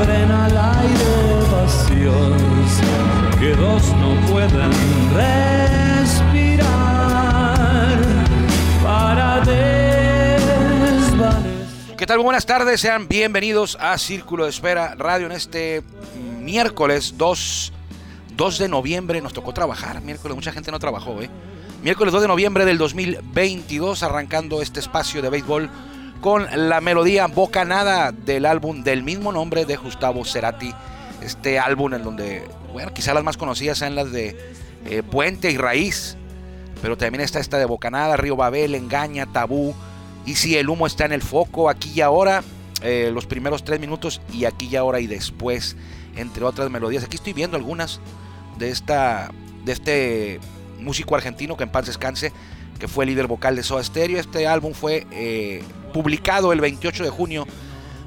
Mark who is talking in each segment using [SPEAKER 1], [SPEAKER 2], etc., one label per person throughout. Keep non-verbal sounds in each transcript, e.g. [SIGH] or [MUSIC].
[SPEAKER 1] abren al aire vacíos que dos no pueden respirar para desvanecer.
[SPEAKER 2] ¿Qué tal? Muy buenas tardes, sean bienvenidos a Círculo de Espera Radio en este miércoles 2, 2 de noviembre. Nos tocó trabajar, miércoles, mucha gente no trabajó, ¿eh? Miércoles 2 de noviembre del 2022, arrancando este espacio de béisbol con la melodía Bocanada del álbum del mismo nombre de Gustavo Cerati. Este álbum en donde, bueno, quizás las más conocidas sean las de eh, Puente y Raíz, pero también está esta de Bocanada, Río Babel, Engaña, Tabú, y si el humo está en el foco, aquí y ahora, eh, los primeros tres minutos y aquí y ahora y después, entre otras melodías. Aquí estoy viendo algunas de, esta, de este músico argentino que en paz descanse, que fue líder vocal de Soda Stereo. Este álbum fue eh, publicado el 28 de junio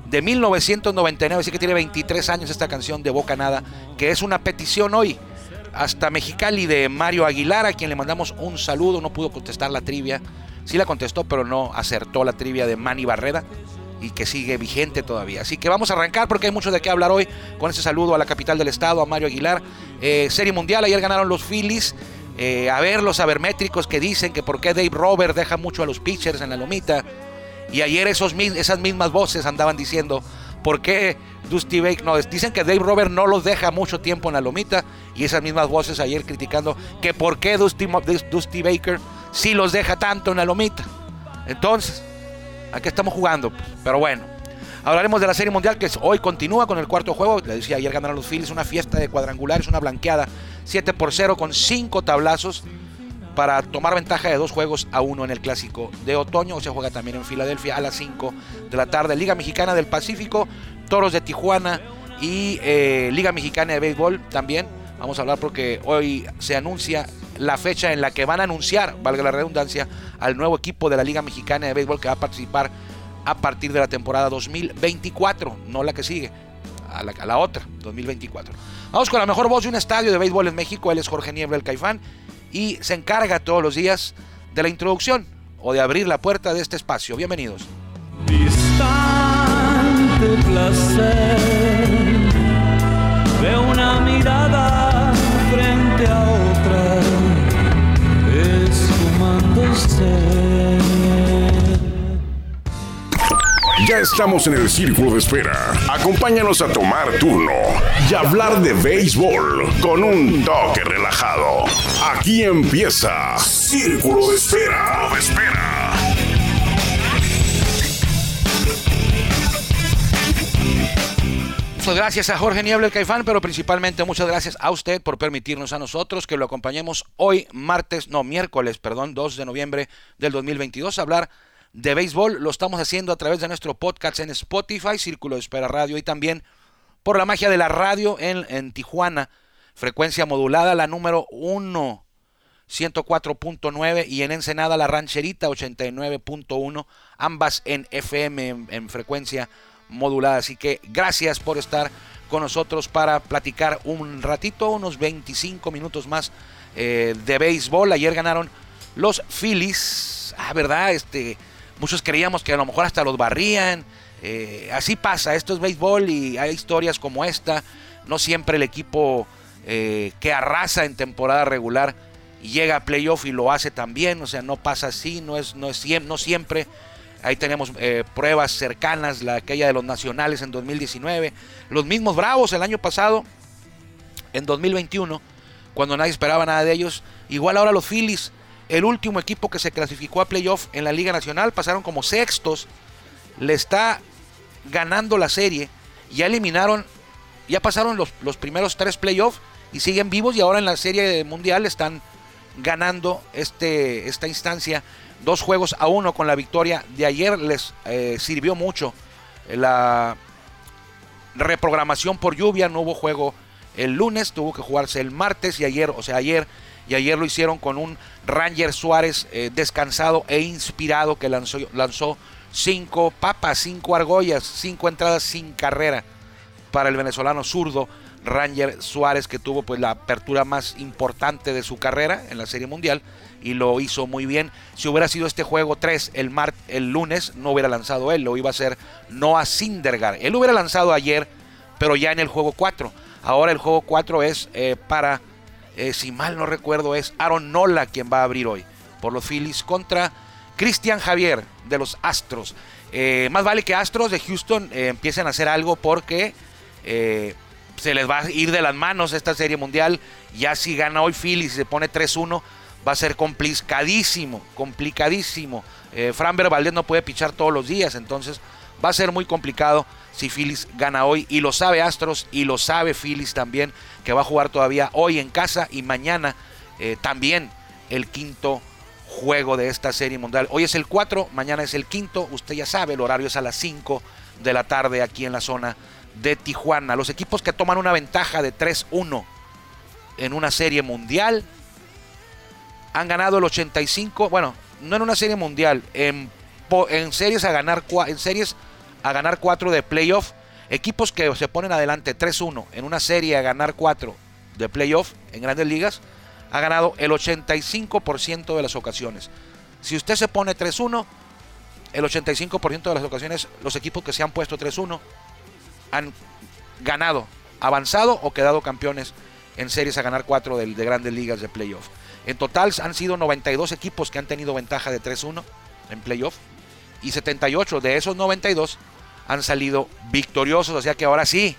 [SPEAKER 2] de 1999, así que tiene 23 años esta canción de Bocanada, que es una petición hoy hasta Mexicali de Mario Aguilar, a quien le mandamos un saludo, no pudo contestar la trivia, sí la contestó, pero no acertó la trivia de Manny Barreda y que sigue vigente todavía. Así que vamos a arrancar porque hay mucho de qué hablar hoy con ese saludo a la capital del estado, a Mario Aguilar. Eh, Serie Mundial, ayer ganaron los Phillies. Eh, a ver los sabermétricos que dicen que por qué Dave Robert deja mucho a los pitchers en la lomita. Y ayer esos, esas mismas voces andaban diciendo por qué Dusty Baker, no, dicen que Dave Robert no los deja mucho tiempo en la lomita. Y esas mismas voces ayer criticando que por qué Dusty, Baker sí los deja tanto en la lomita. Entonces, aquí estamos jugando. Pero bueno, hablaremos de la Serie Mundial que hoy continúa con el cuarto juego. Le decía, ayer ganaron los Phillies, una fiesta de cuadrangulares, una blanqueada 7 por 0 con 5 tablazos para tomar ventaja de dos juegos a uno en el clásico de otoño. Se juega también en Filadelfia a las 5 de la tarde. Liga Mexicana del Pacífico, Toros de Tijuana y eh, Liga Mexicana de Béisbol también. Vamos a hablar porque hoy se anuncia la fecha en la que van a anunciar, valga la redundancia, al nuevo equipo de la Liga Mexicana de Béisbol que va a participar a partir de la temporada 2024, no la que sigue, a la, a la otra, 2024. Vamos con la mejor voz de un estadio de béisbol en México, él es Jorge Niebla el Caifán y se encarga todos los días de la introducción o de abrir la puerta de este espacio. Bienvenidos.
[SPEAKER 1] Distante placer una mirada frente a otra.
[SPEAKER 3] Estamos en el círculo de espera. Acompáñanos a tomar turno y hablar de béisbol con un toque relajado. Aquí empieza Círculo de Espera. Espera.
[SPEAKER 2] Muchas gracias a Jorge Niebla el Caifán, pero principalmente muchas gracias a usted por permitirnos a nosotros que lo acompañemos hoy, martes, no, miércoles, perdón, 2 de noviembre del 2022, a hablar de béisbol. Lo estamos haciendo a través de nuestro podcast en Spotify, Círculo de Espera Radio, y también por la magia de la radio en, en Tijuana, frecuencia modulada, la número 1, 104.9, y en Ensenada, la rancherita, 89.1, ambas en FM, en, en frecuencia modulada. Así que gracias por estar con nosotros para platicar un ratito, unos 25 minutos más eh, de béisbol. Ayer ganaron los Phillies. Ah, ¿verdad? Este, muchos creíamos que a lo mejor hasta los barrían. Eh, así pasa, esto es béisbol y hay historias como esta. No siempre el equipo eh, que arrasa en temporada regular llega a playoff y lo hace también. O sea, no pasa así, no es, no es no siempre. Ahí tenemos eh, pruebas cercanas, la aquella de los nacionales en 2019. Los mismos Bravos el año pasado, en 2021, cuando nadie esperaba nada de ellos. Igual ahora los Phillies, el último equipo que se clasificó a playoff en la Liga Nacional, pasaron como sextos. Le está ganando la serie. Ya eliminaron, ya pasaron los, los primeros tres playoffs y siguen vivos y ahora en la serie mundial están ganando este, esta instancia dos juegos a uno con la victoria de ayer les eh, sirvió mucho la reprogramación por lluvia, no hubo juego el lunes, tuvo que jugarse el martes y ayer, o sea, ayer y ayer lo hicieron con un Ranger Suárez eh, descansado e inspirado que lanzó, lanzó cinco papas, cinco argollas, cinco entradas sin carrera para el venezolano zurdo Ranger Suárez que tuvo pues la apertura más importante de su carrera en la Serie Mundial y lo hizo muy bien. Si hubiera sido este juego 3 el, mar, el lunes, no hubiera lanzado él, lo iba a hacer Noah Sindergaard. Él hubiera lanzado ayer, pero ya en el juego 4. Ahora el juego 4 es eh, para, eh, si mal no recuerdo, es Aaron Nola quien va a abrir hoy por los Phillies contra Cristian Javier de los Astros. Eh, más vale que Astros de Houston empiecen a hacer algo porque se les va a ir de las manos esta serie mundial. Ya si gana hoy Phillies y se pone 3-1, va a ser complicadísimo, complicadísimo. Eh, Fran Valdez no puede pichar todos los días, entonces va a ser muy complicado si Phillies gana hoy. Y lo sabe Astros y lo sabe Phillies también, que va a jugar todavía hoy en casa y mañana eh, también el quinto juego de esta serie mundial. Hoy es el 4, mañana es el quinto. Usted ya sabe, el horario es a las 5 de la tarde aquí en la zona de Tijuana. Los equipos que toman una ventaja de 3-1 en una serie mundial han ganado el 85, bueno, no en una serie mundial, en, en series a ganar en series a ganar 4 de playoff, equipos que se ponen adelante 3-1 en una serie a ganar 4 de playoff en Grandes Ligas, ha ganado el 85% de las ocasiones. Si usted se pone 3-1, el 85% de las ocasiones los equipos que se han puesto 3-1 han ganado, avanzado o quedado campeones en series a ganar 4 de, de Grandes Ligas de playoff. En total han sido 92 equipos que han tenido ventaja de 3-1 en playoff y 78 de esos 92 han salido victoriosos, o sea que ahora sí,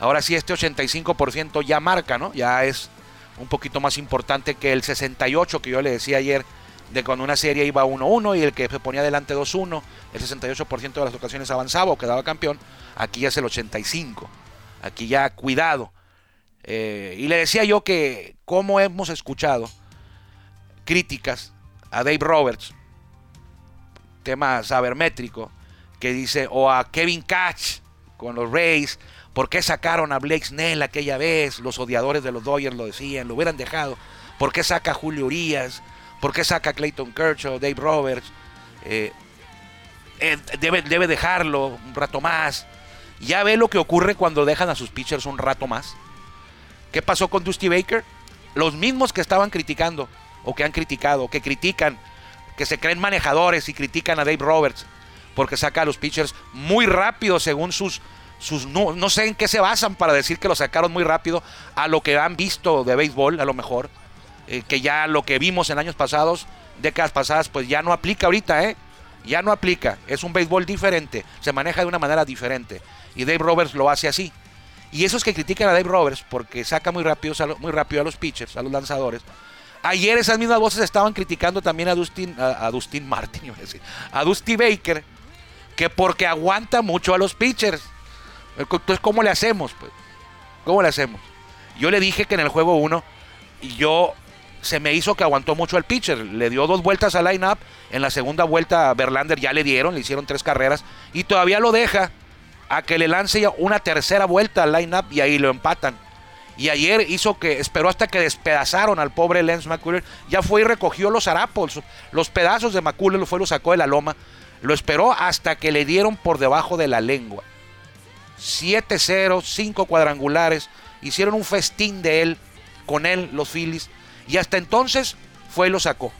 [SPEAKER 2] ahora sí este 85% ya marca, ¿no? Ya es un poquito más importante que el 68 que yo le decía ayer de cuando una serie iba 1-1 y el que se ponía adelante 2-1, el 68% de las ocasiones avanzaba o quedaba campeón, aquí ya es el 85. Aquí ya cuidado. Eh, y le decía yo que como hemos escuchado críticas a Dave Roberts, tema sabermétrico, que dice, o a Kevin Catch con los Rays, ¿por qué sacaron a Blake Snell aquella vez? Los odiadores de los Dodgers lo decían, lo hubieran dejado. ¿Por qué saca a Julio Urias? ¿Por qué saca a Clayton Kershaw, Dave Roberts? Eh, eh, debe, debe dejarlo un rato más. Ya ve lo que ocurre cuando dejan a sus pitchers un rato más. ¿Qué pasó con Dusty Baker? Los mismos que estaban criticando, o que han criticado, que critican, que se creen manejadores y critican a Dave Roberts, porque saca a los pitchers muy rápido según sus... sus no, sé en qué se basan para decir que lo sacaron muy rápido a lo que han visto de béisbol, a lo mejor. Eh, que ya lo que vimos en años pasados, décadas pasadas, pues ya no aplica ahorita, ¿eh? Ya no aplica. Es un béisbol diferente. Se maneja de una manera diferente. Y Dave Roberts lo hace así. Y esos que critican a Dave Roberts porque saca muy rápido, muy rápido a los pitchers, a los lanzadores. Ayer esas mismas voces estaban criticando también a Dustin, a, Dustin Martin, [LAUGHS] a Dusty Baker, que porque aguanta mucho a los pitchers. Entonces, ¿cómo le hacemos? Pues? ¿Cómo le hacemos? Yo le dije que en el juego 1, yo se me hizo que aguantó mucho al pitcher. Le dio dos vueltas al line-up. En la segunda vuelta a Verlander ya le dieron, le hicieron tres carreras. Y todavía lo deja a que le lance una tercera vuelta al line-up y ahí lo empatan. Y ayer hizo que, esperó hasta que despedazaron al pobre Lance McCuller. Ya fue y recogió los harapos, los pedazos de McCuller, lo fue y lo sacó de la loma. Lo esperó hasta que le dieron por debajo de la lengua. 7-0, 5 cuadrangulares. Hicieron un festín de él, con él, los Phillies. Y hasta entonces fue y lo sacó.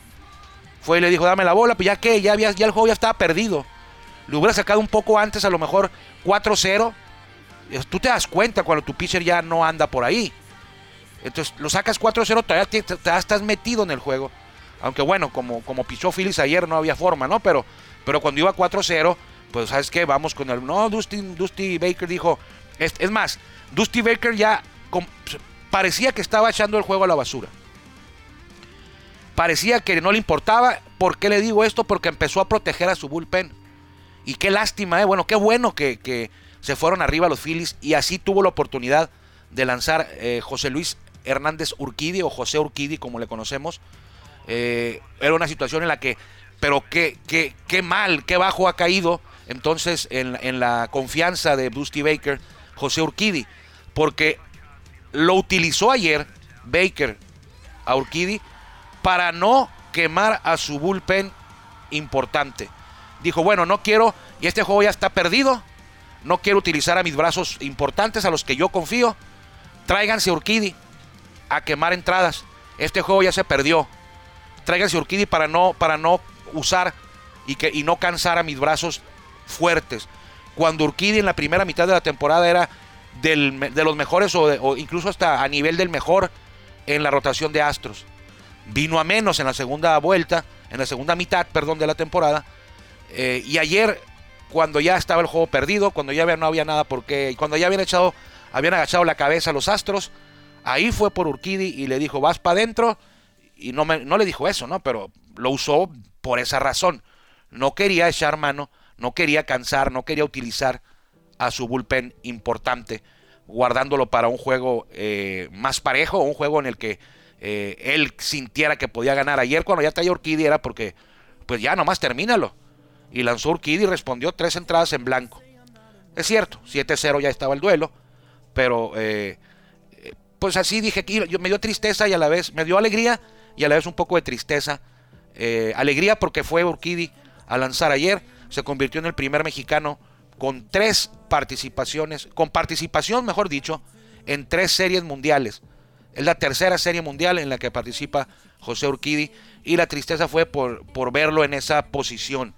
[SPEAKER 2] Fue y le dijo, dame la bola, pues ya que, ya, había, ya el juego ya estaba perdido. Lo hubiera sacado un poco antes, a lo mejor 4-0. Tú te das cuenta cuando tu pitcher ya no anda por ahí. Entonces lo sacas 4-0, todavía estás metido en el juego. Aunque bueno, como, como pichó Phillies ayer no había forma, ¿no? Pero, pero cuando iba 4-0, pues sabes qué, vamos con el... No, Dusty, Dusty Baker dijo... Es, es más, Dusty Baker ya parecía que estaba echando el juego a la basura. Parecía que no le importaba. ¿Por qué le digo esto? Porque empezó a proteger a su bullpen. Y qué lástima, ¿eh? Bueno, qué bueno que, se fueron arriba los Phillies y así tuvo la oportunidad de lanzar eh, José Luis Hernández Urquidi o José Urquidi, como le conocemos. Eh, era una situación en la que, pero qué, qué, qué mal, qué bajo ha caído entonces en, en la confianza de Dusty Baker, José Urquidi, porque lo utilizó ayer Baker a Urquidi para no quemar a su bullpen importante. Dijo, bueno, no quiero, y este juego ya está perdido, no quiero utilizar a mis brazos importantes, a los que yo confío. Tráiganse Urquidi a quemar entradas. Este juego ya se perdió. Tráiganse Urquidi para no, para no usar y, que, y no cansar a mis brazos fuertes. Cuando Urquidi en la primera mitad de la temporada era de los mejores o, incluso hasta a nivel del mejor en la rotación de Astros. Vino a menos en la segunda vuelta, en la segunda mitad, perdón, de la temporada. Eh, y ayer, cuando ya estaba el juego perdido, cuando ya no había nada por qué, cuando ya habían echado, habían agachado la cabeza los Astros, ahí fue por Urquidi y le dijo, vas para adentro. Y no, me, no le dijo eso, ¿no? Pero lo usó por esa razón. No quería echar mano, no quería cansar, no quería utilizar a su bullpen importante, guardándolo para un juego eh, más parejo, un juego en el que eh, él sintiera que podía ganar. Ayer cuando ya traía Urquidi era porque, pues ya nomás termínalo. Y lanzó Urquidi y respondió tres entradas en blanco. Es cierto, 7-0 ya estaba el duelo, pero eh, pues así dije que me dio tristeza y a la vez me dio alegría y a la vez un poco de tristeza. alegría porque fue Urquidi a lanzar ayer, se convirtió en el primer mexicano con tres participaciones, con participación, mejor dicho, en tres series mundiales. Es la tercera serie mundial en la que participa José Urquidi y la tristeza fue por, por verlo en esa posición,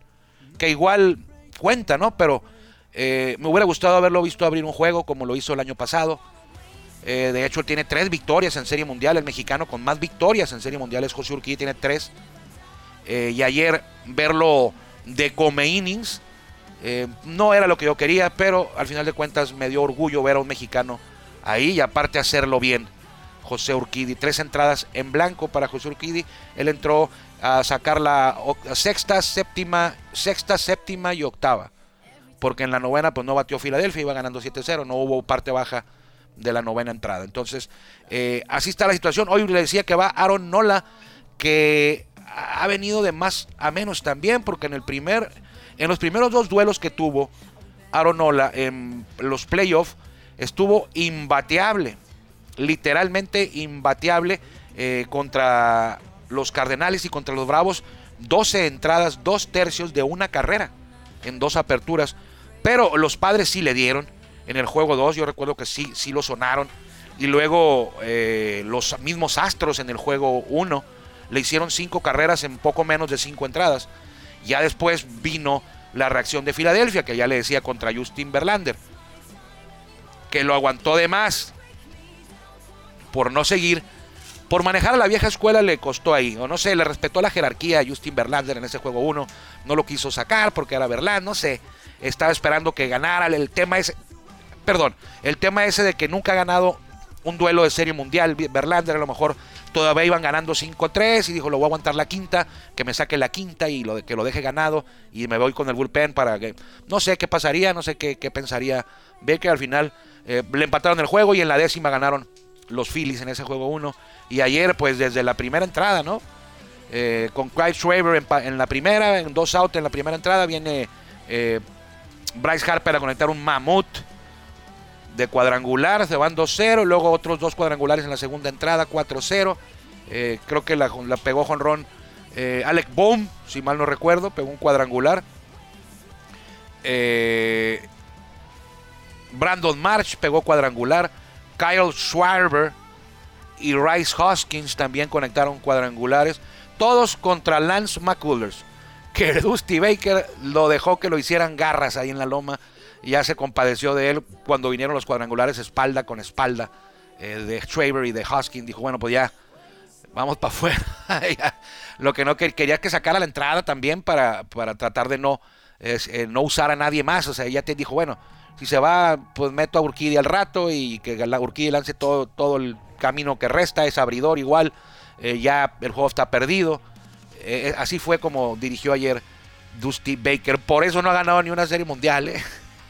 [SPEAKER 2] que igual cuenta, ¿no? Pero eh, me hubiera gustado haberlo visto abrir un juego como lo hizo el año pasado. Eh, de hecho, tiene tres victorias en serie mundial. El mexicano con más victorias en serie mundial es José Urquidi, tiene tres. Eh, y ayer verlo de come innings no era lo que yo quería, pero al final de cuentas me dio orgullo ver a un mexicano ahí y aparte hacerlo bien. José Urquidi, tres entradas en blanco para José Urquidi. Él entró a sacar la sexta, séptima, sexta, séptima y octava. Porque en la novena pues no batió Filadelfia, iba ganando 7-0, no hubo parte baja de la novena entrada. Entonces, eh, así está la situación. Hoy le decía que va Aaron Nola, que ha venido de más a menos también, porque en el primer en los primeros dos duelos que tuvo Aronola en los playoffs, estuvo imbateable, literalmente imbateable eh, contra los Cardenales y contra los Bravos. 12 entradas, dos tercios de una carrera en dos aperturas. Pero los padres sí le dieron en el juego 2. Yo recuerdo que sí, sí lo sonaron. Y luego eh, los mismos Astros en el juego 1 le hicieron cinco carreras en poco menos de cinco entradas. Ya después vino la reacción de Filadelfia, que ya le decía contra Justin Verlander, que lo aguantó de más por no seguir, por manejar a la vieja escuela le costó ahí, o no sé, le respetó la jerarquía a Justin Verlander en ese juego 1, no lo quiso sacar porque era Verlander, no sé, estaba esperando que ganara, el tema ese, perdón, el tema ese de que nunca ha ganado un duelo de serie mundial, Verlander a lo mejor todavía iban ganando 5-3 y dijo, lo voy a aguantar la quinta, que me saque la quinta y lo, que lo deje ganado y me voy con el bullpen para que... No sé qué pasaría, no sé qué, pensaría que al final eh, le empataron el juego y en la décima ganaron los Phillies en ese juego 1. Y ayer, pues desde la primera entrada, ¿no? Eh, con Clive Schwaber en, la primera, en dos outs en la primera entrada, viene eh, Bryce Harper a conectar un mamut de cuadrangular, se van 2-0, luego otros dos cuadrangulares en la segunda entrada, 4-0. Eh, creo que la, pegó jonrón Alec Bohm, si mal no recuerdo, pegó un cuadrangular. Brandon March pegó cuadrangular. Kyle Schwarber y Rice Hoskins también conectaron cuadrangulares. Todos contra Lance McCullers. Que [LAUGHS] Dusty Baker lo dejó que lo hicieran garras ahí en la loma ya se compadeció de él cuando vinieron los cuadrangulares espalda con espalda eh, de Schwaber y de Hoskin. Dijo, bueno, pues ya, vamos para afuera. [LAUGHS] Lo que no quería que sacara la entrada también para, para tratar de no, eh, no usar a nadie más. O sea, ya te dijo, bueno, si se va, pues meto a Urquidi al rato y que la Urquidi lance todo, todo el camino que resta, es abridor igual, eh, ya el juego está perdido. así fue como dirigió ayer Dusty Baker. Por eso no ha ganado ni una serie mundial. ¿eh?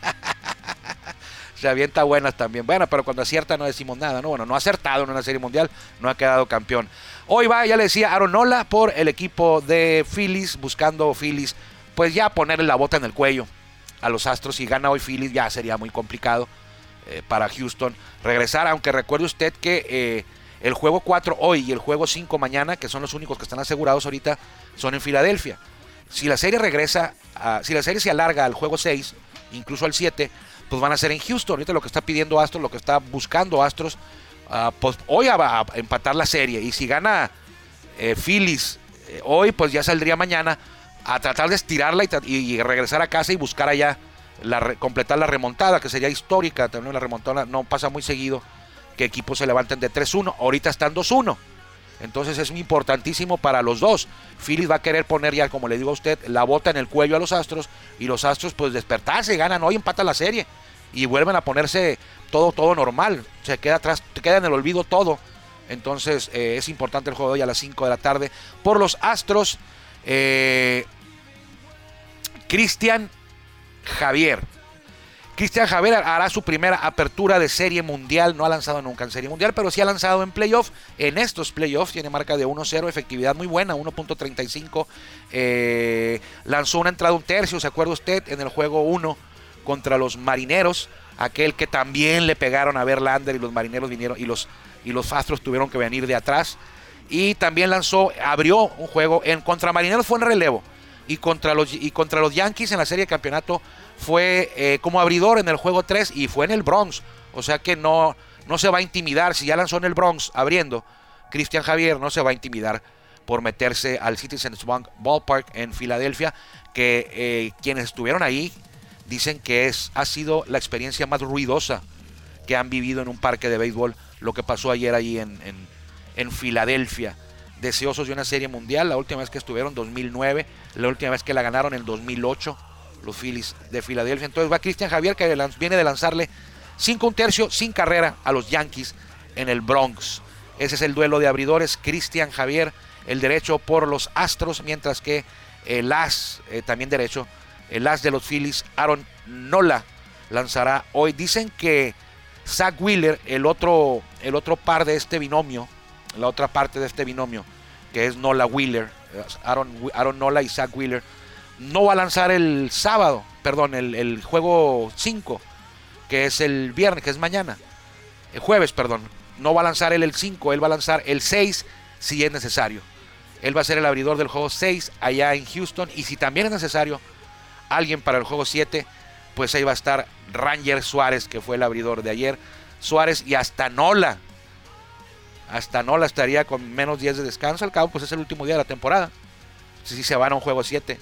[SPEAKER 2] [LAUGHS] se avienta buenas también. Bueno, pero cuando acierta no decimos nada, ¿no? Bueno, no ha acertado en una serie mundial, no ha quedado campeón. Hoy va, ya le decía, Aronola por el equipo de Phillies, buscando Phillies, pues ya ponerle la bota en el cuello a los Astros. Si gana hoy Phillies ya sería muy complicado. eh, para Houston regresar, aunque recuerde usted que eh, el juego 4 hoy y el juego 5 mañana, que son los únicos que están asegurados ahorita, son en Filadelfia. Si la serie regresa, si la serie se alarga al juego 6, incluso al 7, pues van a ser en Houston. Ahorita lo que está pidiendo Astros, lo que está buscando Astros, ah, pues hoy va a empatar la serie. Y si gana eh, Phillies eh, hoy, pues ya saldría mañana a tratar de estirarla y, regresar a casa y buscar allá la, completar la remontada, que sería histórica. También la remontada no pasa muy seguido que equipos se levanten de 3-1. Ahorita están 2-1. Entonces es importantísimo para los dos. Phillies va a querer poner ya, como le digo a usted, la bota en el cuello a los Astros y los Astros pues despertarse, ganan hoy, empatan la serie y vuelven a ponerse todo todo normal. Se queda atrás, queda en el olvido todo. Entonces eh, es importante el juego de hoy a las 5 de la tarde por los Astros. Eh, Cristian Javier Cristian Javier hará su primera apertura de serie mundial. No ha lanzado nunca en serie mundial, pero sí ha lanzado en playoff. En estos playoffs tiene marca de 1-0, efectividad muy buena, 1.35. Eh, lanzó una entrada un tercio, ¿se acuerda usted? En el juego 1 contra los marineros. Aquel que también le pegaron a Verlander y los marineros vinieron y los, y los Astros tuvieron que venir de atrás. Y también lanzó, abrió un juego en contra marineros, fue en relevo. Y contra los, y contra los Yankees en la serie de campeonato fue eh, como abridor en el juego 3 y fue en el Bronx. O sea que no, no se va a intimidar. Si ya lanzó en el Bronx abriendo, Cristian Javier no se va a intimidar por meterse al Citizens Bank Ballpark en Filadelfia, que eh, quienes estuvieron ahí dicen que es, ha sido la experiencia más ruidosa que han vivido en un parque de béisbol, lo que pasó ayer ahí en, en, en Filadelfia. Deseosos de una serie mundial, la última vez que estuvieron 2009, la última vez que la ganaron en 2008 los Phillies de Filadelfia. Entonces va Cristian Javier que viene de lanzarle 5 un tercio sin carrera a los Yankees en el Bronx. Ese es el duelo de abridores. Cristian Javier, el derecho por los Astros, mientras que el as, eh, también derecho, el as de los Phillies, Aaron Nola, lanzará hoy. Dicen que Zach Wheeler, el otro, el otro par de este binomio, la otra parte de este binomio, que es Nola Wheeler, eh, Aaron, Aaron Nola y Zach Wheeler, no va a lanzar el sábado, perdón, el, juego 5, que es el viernes, que es mañana, el jueves, perdón. No va a lanzar él el 5, él va a lanzar el 6 si es necesario. Él va a ser el abridor del juego 6 allá en Houston y si también es necesario alguien para el juego 7, pues ahí va a estar Ranger Suárez, que fue el abridor de ayer. Suárez y hasta Nola. Hasta Nola estaría con menos días de descanso. Al cabo, pues es el último día de la temporada. Si se van a un juego 7.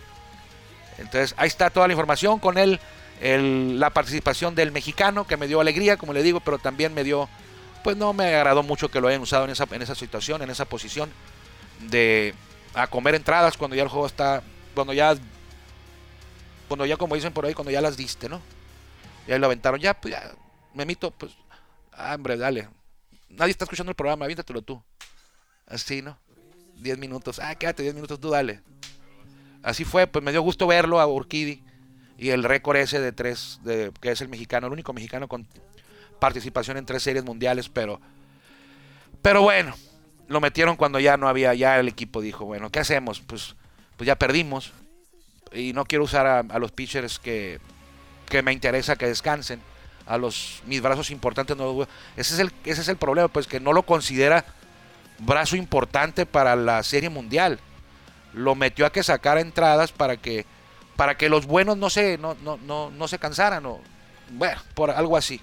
[SPEAKER 2] Entonces ahí está toda la información con él, la participación del mexicano que me dio alegría, como le digo, pero también me dio, pues no me agradó mucho que lo hayan usado en esa, en esa situación, en esa posición de a comer entradas cuando ya el juego está, cuando ya, cuando ya como dicen por ahí, cuando ya las diste, ¿no? Y ahí lo aventaron, ya, pues ya, me mito, pues, ah, hombre, dale. Nadie está escuchando el programa, aviéntatelo tú. Así, ¿no? 10 minutos, ah, quédate 10 minutos, tú dale así fue, pues me dio gusto verlo a Urquidi y el récord ese de tres, de, que es el mexicano, el único mexicano con participación en tres series mundiales, pero, pero bueno, lo metieron cuando ya no había, ya el equipo dijo, bueno, ¿qué hacemos? Pues, pues ya perdimos y no quiero usar a, los pitchers que, que, me interesa que descansen, a los mis brazos importantes no ese es el ese es el problema, pues que no lo considera brazo importante para la serie mundial. Lo metió a que sacara entradas para que para que los buenos no se no, no, no, no se cansaran bueno por algo así.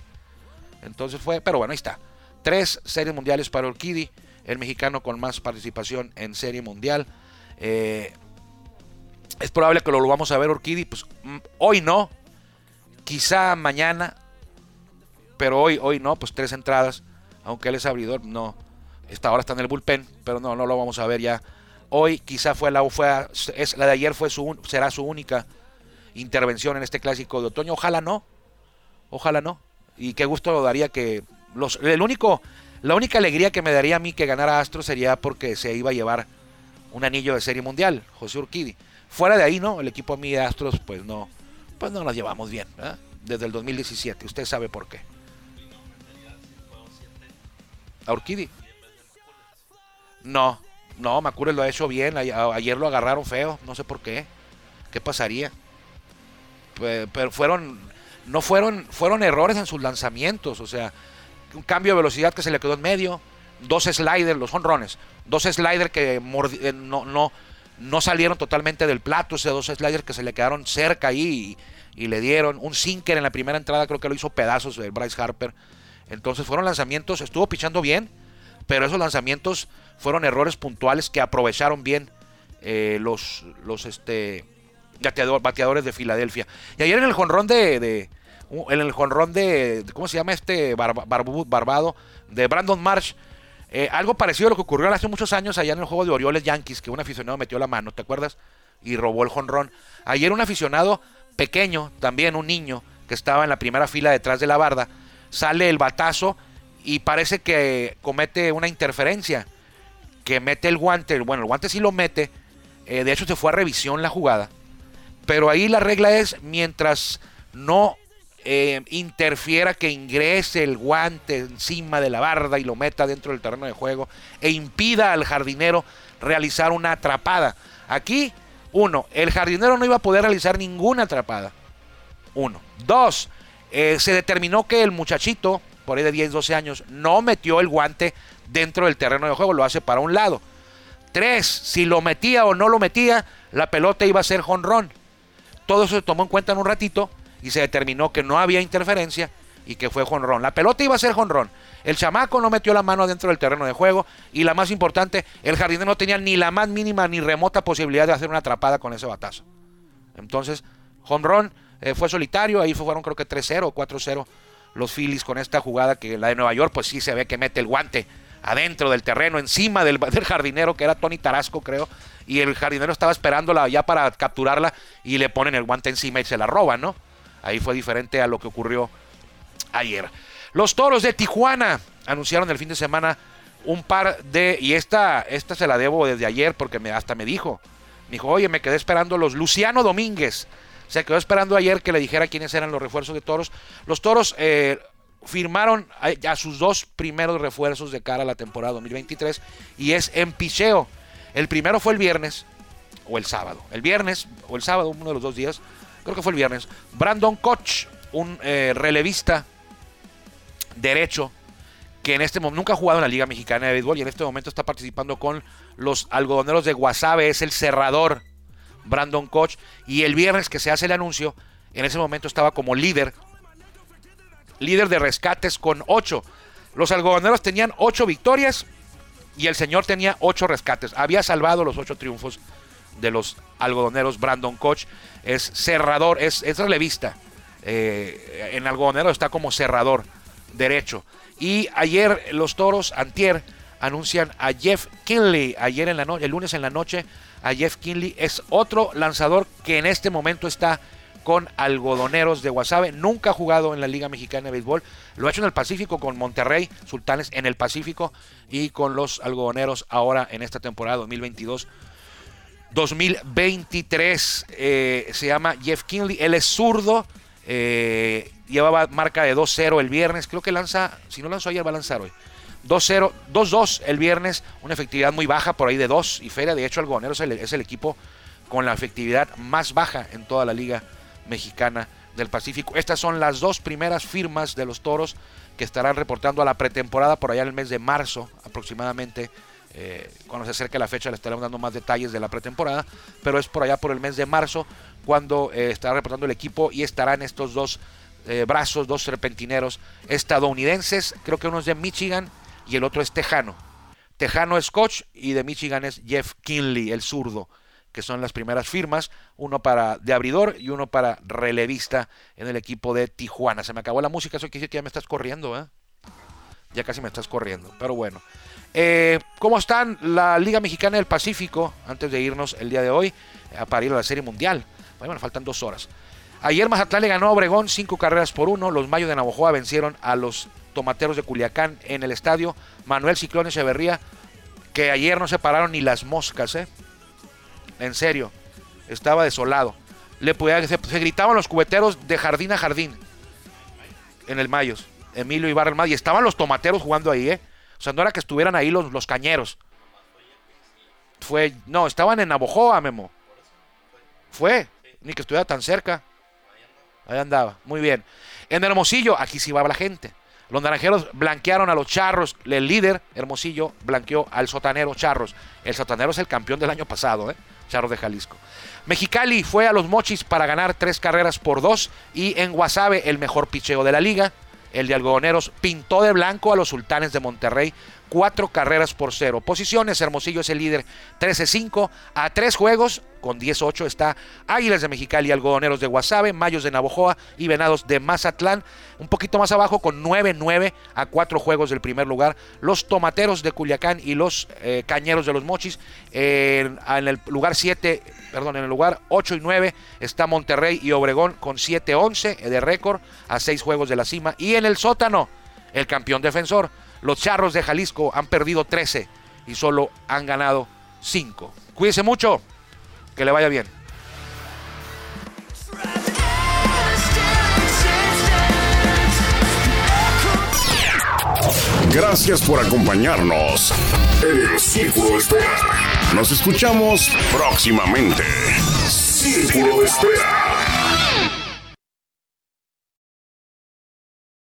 [SPEAKER 2] Entonces fue pero bueno ahí está. Tres series mundiales para Orquidi el mexicano con más participación en serie mundial. Eh, es probable que lo, vamos a ver Orquidi pues mm, hoy no. Quizá mañana pero hoy hoy no pues tres entradas aunque él es abridor no esta ahora está en el bullpen pero no no lo vamos a ver ya Hoy quizá fue la, fue, es, la de ayer fue su, será su única intervención en este clásico de otoño. Ojalá no. Ojalá no. Y qué gusto lo daría que los, el único, la única alegría que me daría a mí que ganara Astro sería porque se iba a llevar un anillo de serie mundial, José Urquidi. Fuera de ahí, ¿no? El equipo a mí de Astros, pues no, pues no nos llevamos bien, Desde el 2017, usted sabe por qué. ¿A Urquidi? No, no, Macures lo ha hecho bien. Ayer lo agarraron feo. No sé por qué. ¿Qué pasaría? Pero fueron. no fueron, fueron errores en sus lanzamientos. O sea, un cambio de velocidad que se le quedó en medio, dos sliders, los honrones, dos sliders que eh, no, no, no salieron totalmente del plato, esos dos sliders que se le quedaron cerca ahí y, le dieron un sinker en la primera entrada, creo que lo hizo pedazos el Bryce Harper. Entonces fueron lanzamientos, estuvo pichando bien, pero esos lanzamientos fueron errores puntuales que aprovecharon bien eh, los, los este, bateadores de Filadelfia. Y ayer en el jonrón de, en el jonrón de, ¿cómo se llama este barbado? De Brandon Marsh. Eh, algo parecido a lo que ocurrió hace muchos años allá en el juego de Orioles Yankees, que un aficionado metió la mano, ¿te acuerdas? Y robó el jonrón. Ayer un aficionado pequeño, también un niño, que estaba en la primera fila detrás de la barda, sale el batazo y parece que comete una interferencia, que mete el guante, bueno, el guante sí lo mete, eh, de hecho se fue a revisión la jugada, pero ahí la regla es mientras no eh, interfiera que ingrese el guante encima de la barda y lo meta dentro del terreno de juego e impida al jardinero realizar una atrapada. Aquí, uno, el jardinero no iba a poder realizar ninguna atrapada. Uno. Dos, eh, se determinó que el muchachito, por ahí de 10, 12 años, no metió el guante dentro del terreno de juego, lo hace para un lado. Tres, si lo metía o no lo metía, la pelota iba a ser jonrón. Todo eso se tomó en cuenta en un ratito y se determinó que no había interferencia y que fue jonrón. La pelota iba a ser jonrón. El chamaco no metió la mano dentro del terreno de juego y la más importante, el jardinero no tenía ni la más mínima ni remota posibilidad de hacer una atrapada con ese batazo. Entonces, jonrón eh, fue solitario, ahí fueron creo que 3-0 o 4-0 los Phillies con esta jugada que la de Nueva York pues sí se ve que mete el guante adentro del terreno, encima del, [LAUGHS] del jardinero que era Tony Tarasco creo, y el jardinero estaba esperándola ya para capturarla y le ponen el guante encima y se la roban, ¿no? Ahí fue diferente a lo que ocurrió ayer. Los toros de Tijuana anunciaron el fin de semana un par de. Y esta, esta se la debo desde ayer porque hasta me dijo. Me dijo, oye, me quedé esperando los Luciano Domínguez. Se quedó esperando ayer que le dijera quiénes eran los refuerzos de toros. Los toros eh, firmaron a, sus dos primeros refuerzos de cara a la temporada 2023 y es en picheo. El primero fue el viernes o el sábado. El viernes o el sábado, uno de los dos días, creo que fue el viernes, Brandon Koch, un eh, relevista derecho que en este momento nunca ha jugado en la Liga Mexicana de Béisbol y en este momento está participando con los algodoneros de Guasave, es el cerrador Brandon Koch y el viernes que se hace el anuncio, en ese momento estaba como líder, líder de rescates con 8. Los algodoneros tenían 8 victorias y el señor tenía 8 rescates. Había salvado los 8 triunfos de los algodoneros Brandon Koch. Es cerrador, es, es relevista. Eh, en algodonero está como cerrador derecho. Y ayer los toros, antier, anuncian a Jeff Kinley. Ayer en la noche, el lunes en la noche, a Jeff Kinley. Es otro lanzador que en este momento está con algodoneros de Guasave. Nunca ha jugado en la Liga Mexicana de Béisbol. Lo ha hecho en el Pacífico con Monterrey, Sultanes en el Pacífico y con los algodoneros ahora en esta temporada 2022 2023. Eh, se llama Jeff Kinley. Él es zurdo. Eh, llevaba marca de 2-0 el viernes. Creo que lanza, si no lanzó ayer, va a lanzar hoy. 2-0, 2-2 el viernes. Una efectividad muy baja, por ahí de 2 y Feria. De hecho, Algodonero es el, es el equipo con la efectividad más baja en toda la Liga Mexicana del Pacífico. Estas son las dos primeras firmas de los toros que estarán reportando a la pretemporada por allá en el mes de marzo aproximadamente eh, cuando se acerque la fecha le estaremos dando más detalles de la pretemporada, pero es por allá por el mes de marzo cuando eh, estará reportando el equipo y estarán estos dos eh, brazos, dos serpentineros estadounidenses, creo que uno es de Michigan y el otro es tejano. Tejano es coach y de Michigan es Jeff Kinley, el zurdo, que son las primeras firmas, uno para de abridor y uno para relevista en el equipo de Tijuana. Se me acabó la música, eso quiere decir que ya me estás corriendo, Ya casi me estás corriendo, pero bueno. Eh, ¿Cómo están la Liga Mexicana del Pacífico? Antes de irnos el día de hoy a para ir a la Serie Mundial. Bueno, faltan dos horas. Ayer Mazatlán le ganó Obregón cinco carreras por uno. Los Mayos de Navojoa vencieron a los Tomateros de Culiacán en el estadio. Manuel Ciclón Echeverría, que ayer no se pararon ni las moscas, ¿eh? En serio, estaba desolado. Le podía, se, se gritaban los cubeteros de jardín a jardín en el Mayos. Emilio Ibarra y estaban los tomateros jugando ahí, ¿eh? O sea, no era que estuvieran ahí los, los cañeros. Fue, no, estaban en Navojoa, Memo. Fue, ni que estuviera tan cerca. Ahí andaba, muy bien. En Hermosillo, aquí sí va la gente. Los naranjeros blanquearon a los charros. El líder, Hermosillo, blanqueó al sotanero Charros. El sotanero es el campeón del año pasado, ¿eh? Charros de Jalisco. Mexicali fue a los mochis para ganar tres carreras por dos. Y en Guasave, el mejor picheo de la liga. El de algodoneros pintó de blanco a los sultanes de Monterrey cuatro carreras por cero. Posiciones, Hermosillo es el líder 13-5 a tres juegos. Con 10-8 está Águilas de Mexicali, Algodoneros de Guasave, Mayos de Navojoa y Venados de Mazatlán. Un poquito más abajo con 9-9 a cuatro juegos del primer lugar. Los Tomateros de Culiacán y los eh, Cañeros de los Mochis. en el lugar 7, perdón, en el lugar 8 y 9 está Monterrey y Obregón con 7-11 de récord a seis juegos de la cima. Y en el sótano, el campeón defensor, los Charros de Jalisco han perdido 13 y solo han ganado 5. Cuídese mucho, que le vaya bien.
[SPEAKER 3] Gracias por acompañarnos en el Círculo de Espera. Nos escuchamos próximamente. Círculo de Espera.